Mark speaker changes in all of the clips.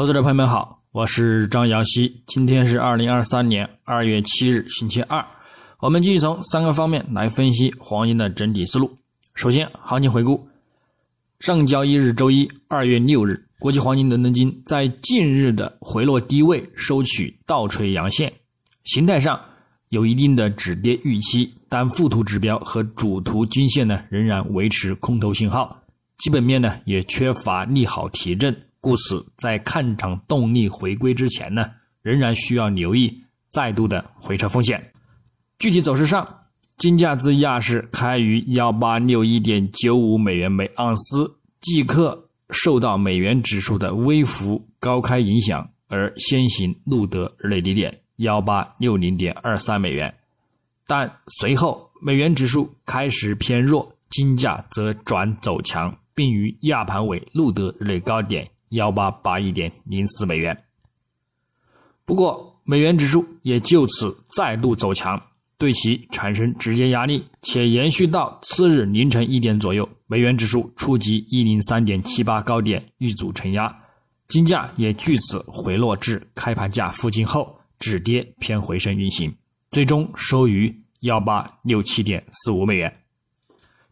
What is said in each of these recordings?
Speaker 1: 投资者朋友们好，我是张瑶希，今天是二零二三年二月七日，星期二。我们继续从三个方面来分析黄金的整体思路。首先，行情回顾，上交易日周一，二月六日，国际黄金伦敦金在近日的回落低位收取倒锤阳线，形态上有一定的止跌预期，但附图指标和主图均线呢仍然维持空头信号，基本面呢也缺乏利好提振。故此，在看涨动力回归之前呢，仍然需要留意再度的回撤风险。具体走势上，金价自亚市开于幺八六一点九五美元每盎司，即刻受到美元指数的微幅高开影响而先行录得日内低点幺八六零点二三美元，但随后美元指数开始偏弱，金价则转走强，并于亚盘尾录得日内高点。幺八八一点零四美元。不过，美元指数也就此再度走强，对其产生直接压力，且延续到次日凌晨一点左右，美元指数触及一零三点七八高点遇阻承压，金价也据此回落至开盘价附近后止跌偏回升运行，最终收于幺八六七点四五美元。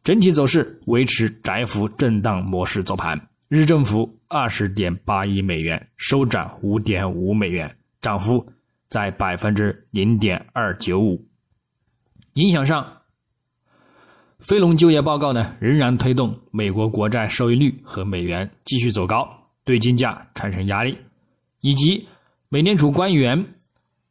Speaker 1: 整体走势维持窄幅震荡模式走盘。日振幅二十点八一美元，收涨五点五美元，涨幅在百分之零点二九五。影响上，非农就业报告呢仍然推动美国国债收益率和美元继续走高，对金价产生压力。以及美联储官员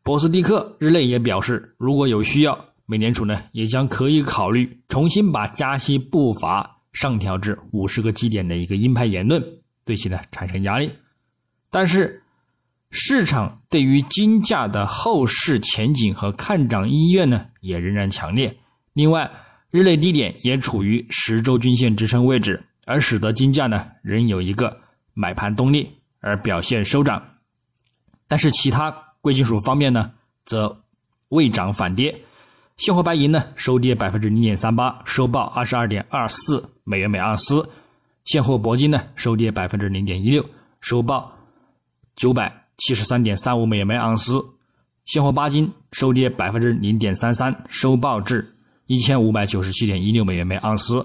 Speaker 1: 博斯蒂克日内也表示，如果有需要，美联储呢也将可以考虑重新把加息步伐。上调至五十个基点的一个鹰派言论，对其呢产生压力。但是，市场对于金价的后市前景和看涨意愿呢，也仍然强烈。另外，日内低点也处于十周均线支撑位置，而使得金价呢仍有一个买盘动力而表现收涨。但是，其他贵金属方面呢，则未涨反跌。现货白银呢收跌百分之零点三八，收报二十二点二四美元每盎司；现货铂金呢收跌百分之零点一六，收报九百七十三点三五美元每盎司；现货八金收跌百分之零点三三，收报至一千五百九十七点一六美元每盎司。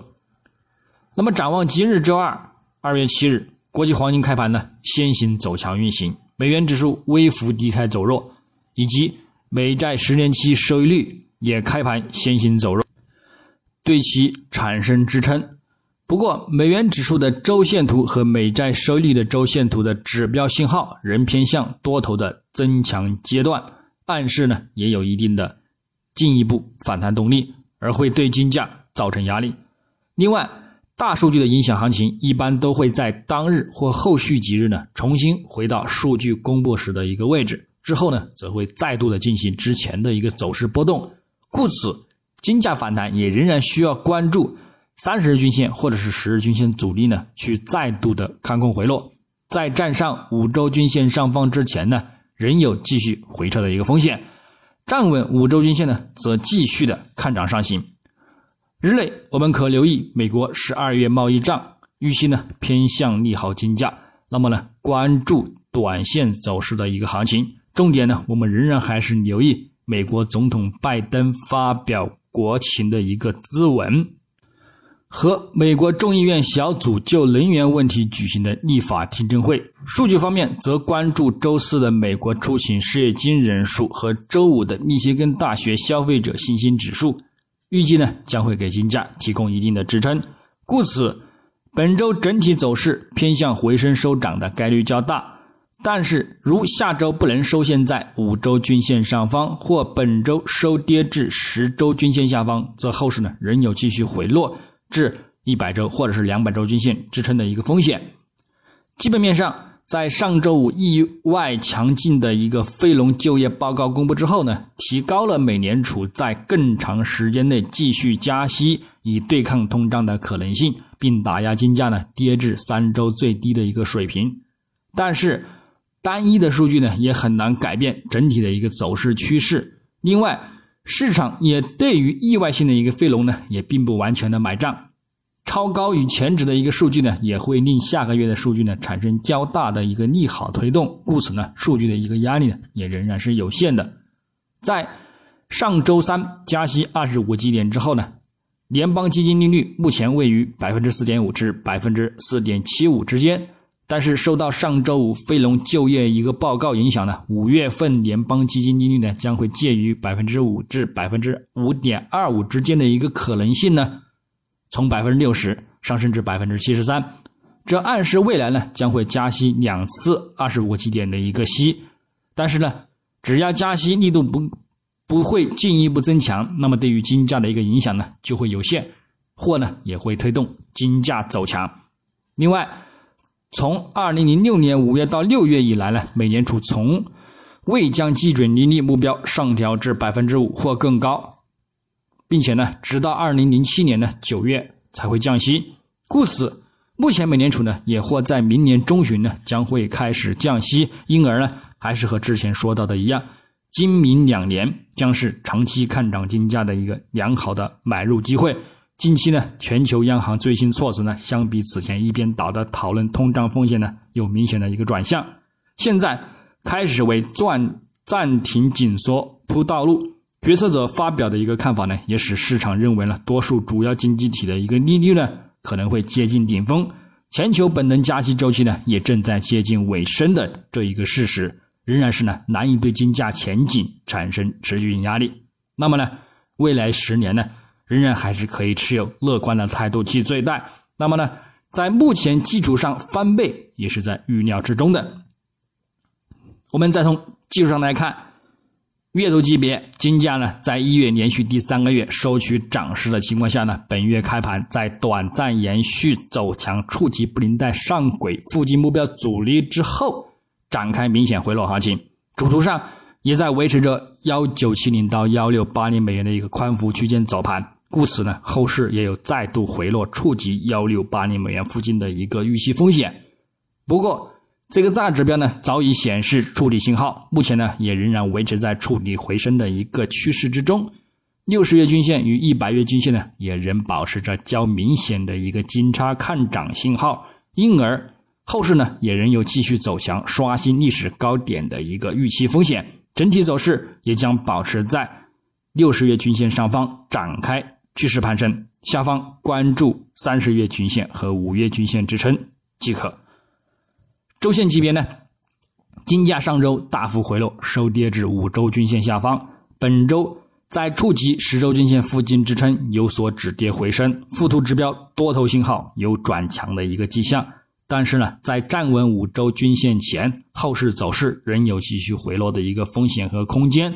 Speaker 1: 那么展望今日周二二月七日，国际黄金开盘呢先行走强运行，美元指数微幅低开走弱，以及美债十年期收益率。也开盘先行走弱，对其产生支撑。不过，美元指数的周线图和美债收益率的周线图的指标信号仍偏向多头的增强阶段，暗示呢也有一定的进一步反弹动力，而会对金价造成压力。另外，大数据的影响行情一般都会在当日或后续几日呢重新回到数据公布时的一个位置，之后呢则会再度的进行之前的一个走势波动。故此，金价反弹也仍然需要关注三十日均线或者是十日均线阻力呢，去再度的看空回落，在站上五周均线上方之前呢，仍有继续回撤的一个风险。站稳五周均线呢，则继续的看涨上行。日内我们可留意美国十二月贸易账预期呢偏向利好金价，那么呢关注短线走势的一个行情。重点呢，我们仍然还是留意。美国总统拜登发表国情的一个咨文，和美国众议院小组就能源问题举行的立法听证会。数据方面，则关注周四的美国出勤失业金人数和周五的密歇根大学消费者信心指数，预计呢将会给金价提供一定的支撑。故此，本周整体走势偏向回升收涨的概率较大。但是，如下周不能收线在五周均线上方，或本周收跌至十周均线下方，则后市呢仍有继续回落至一百周或者是两百周均线支撑的一个风险。基本面上，在上周五意外强劲的一个非农就业报告公布之后呢，提高了美联储在更长时间内继续加息以对抗通胀的可能性，并打压金价呢跌至三周最低的一个水平。但是，单一的数据呢，也很难改变整体的一个走势趋势。另外，市场也对于意外性的一个飞龙呢，也并不完全的买账。超高于前值的一个数据呢，也会令下个月的数据呢产生较大的一个利好推动，故此呢，数据的一个压力呢也仍然是有限的。在上周三加息二十五基点之后呢，联邦基金利率目前位于百分之四点五至百分之四点七五之间。但是受到上周五非农就业一个报告影响呢，五月份联邦基金利率呢将会介于百分之五至百分之五点二五之间的一个可能性呢，从百分之六十上升至百分之七十三，这暗示未来呢将会加息两次二十五个基点的一个息。但是呢，只要加息力度不不会进一步增强，那么对于金价的一个影响呢就会有限，或呢也会推动金价走强。另外。从二零零六年五月到六月以来呢，美联储从未将基准利率目标上调至百分之五或更高，并且呢，直到二零零七年的九月才会降息。故此，目前美联储呢也或在明年中旬呢将会开始降息。因而呢，还是和之前说到的一样，今明两年将是长期看涨金价的一个良好的买入机会。近期呢，全球央行最新措施呢，相比此前一边倒的讨论通胀风险呢，有明显的一个转向。现在开始为暂暂停紧缩铺道路。决策者发表的一个看法呢，也使市场认为呢，多数主要经济体的一个利率呢，可能会接近顶峰。全球本轮加息周期呢，也正在接近尾声的这一个事实，仍然是呢，难以对金价前景产生持续性压力。那么呢，未来十年呢？仍然还是可以持有乐观的态度去对待。那么呢，在目前基础上翻倍也是在预料之中的。我们再从技术上来看，月度级别金价呢，在一月连续第三个月收取涨势的情况下呢，本月开盘在短暂延续走强，触及布林带上轨附近目标阻力之后，展开明显回落行情。主图上也在维持着幺九七零到幺六八零美元的一个宽幅区间走盘。故此呢，后市也有再度回落，触及幺六八零美元附近的一个预期风险。不过，这个大指标呢早已显示触底信号，目前呢也仍然维持在触底回升的一个趋势之中。六十月均线与一百月均线呢也仍保持着较明显的一个金叉看涨信号，因而后市呢也仍有继续走强、刷新历史高点的一个预期风险。整体走势也将保持在六十月均线上方展开。趋势攀升，下方关注三十月均线和五月均线支撑即可。周线级别呢，金价上周大幅回落，收跌至五周均线下方。本周在触及十周均线附近支撑，有所止跌回升。附图指标多头信号有转强的一个迹象，但是呢，在站稳五周均线前，后市走势仍有继续回落的一个风险和空间。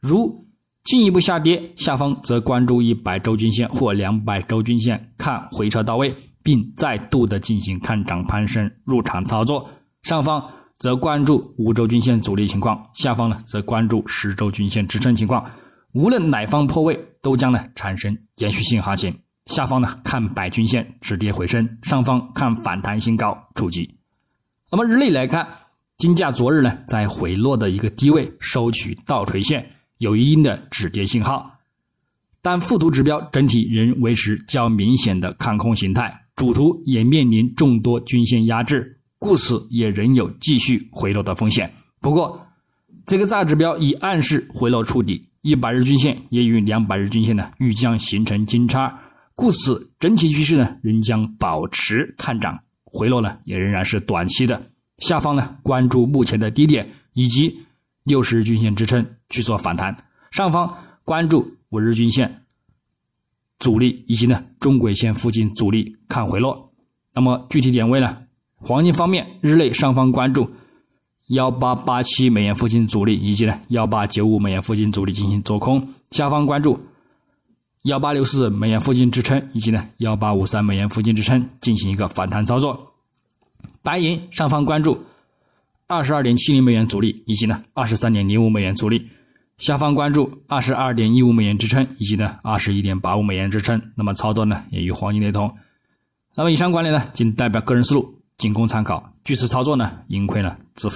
Speaker 1: 如进一步下跌，下方则关注一百周均线或两百周均线，看回撤到位，并再度的进行看涨攀升入场操作。上方则关注五周均线阻力情况，下方呢则关注十周均线支撑情况。无论哪方破位，都将呢产生延续性行情。下方呢看百均线止跌回升，上方看反弹新高触及。那么日内来看，金价昨日呢在回落的一个低位收取倒垂线。有一定的止跌信号，但附图指标整体仍维持较明显的看空形态，主图也面临众多均线压制，故此也仍有继续回落的风险。不过，这个大指标已暗示回落触底，一百日均线也与两百日均线呢欲将形成金叉，故此整体趋势呢仍将保持看涨，回落呢也仍然是短期的。下方呢关注目前的低点以及。六十日均线支撑去做反弹，上方关注五日均线阻力以及呢中轨线附近阻力看回落。那么具体点位呢？黄金方面，日内上方关注幺八八七美元附近阻力以及呢幺八九五美元附近阻力进行做空，下方关注幺八六四美元附近支撑以及呢幺八五三美元附近支撑进行一个反弹操作。白银上方关注。二十二点七零美元阻力，以及呢二十三点零五美元阻力，下方关注二十二点一五美元支撑，以及呢二十一点八五美元支撑。那么操作呢也与黄金雷同。那么以上观点呢仅代表个人思路，仅供参考。据此操作呢盈亏呢自负。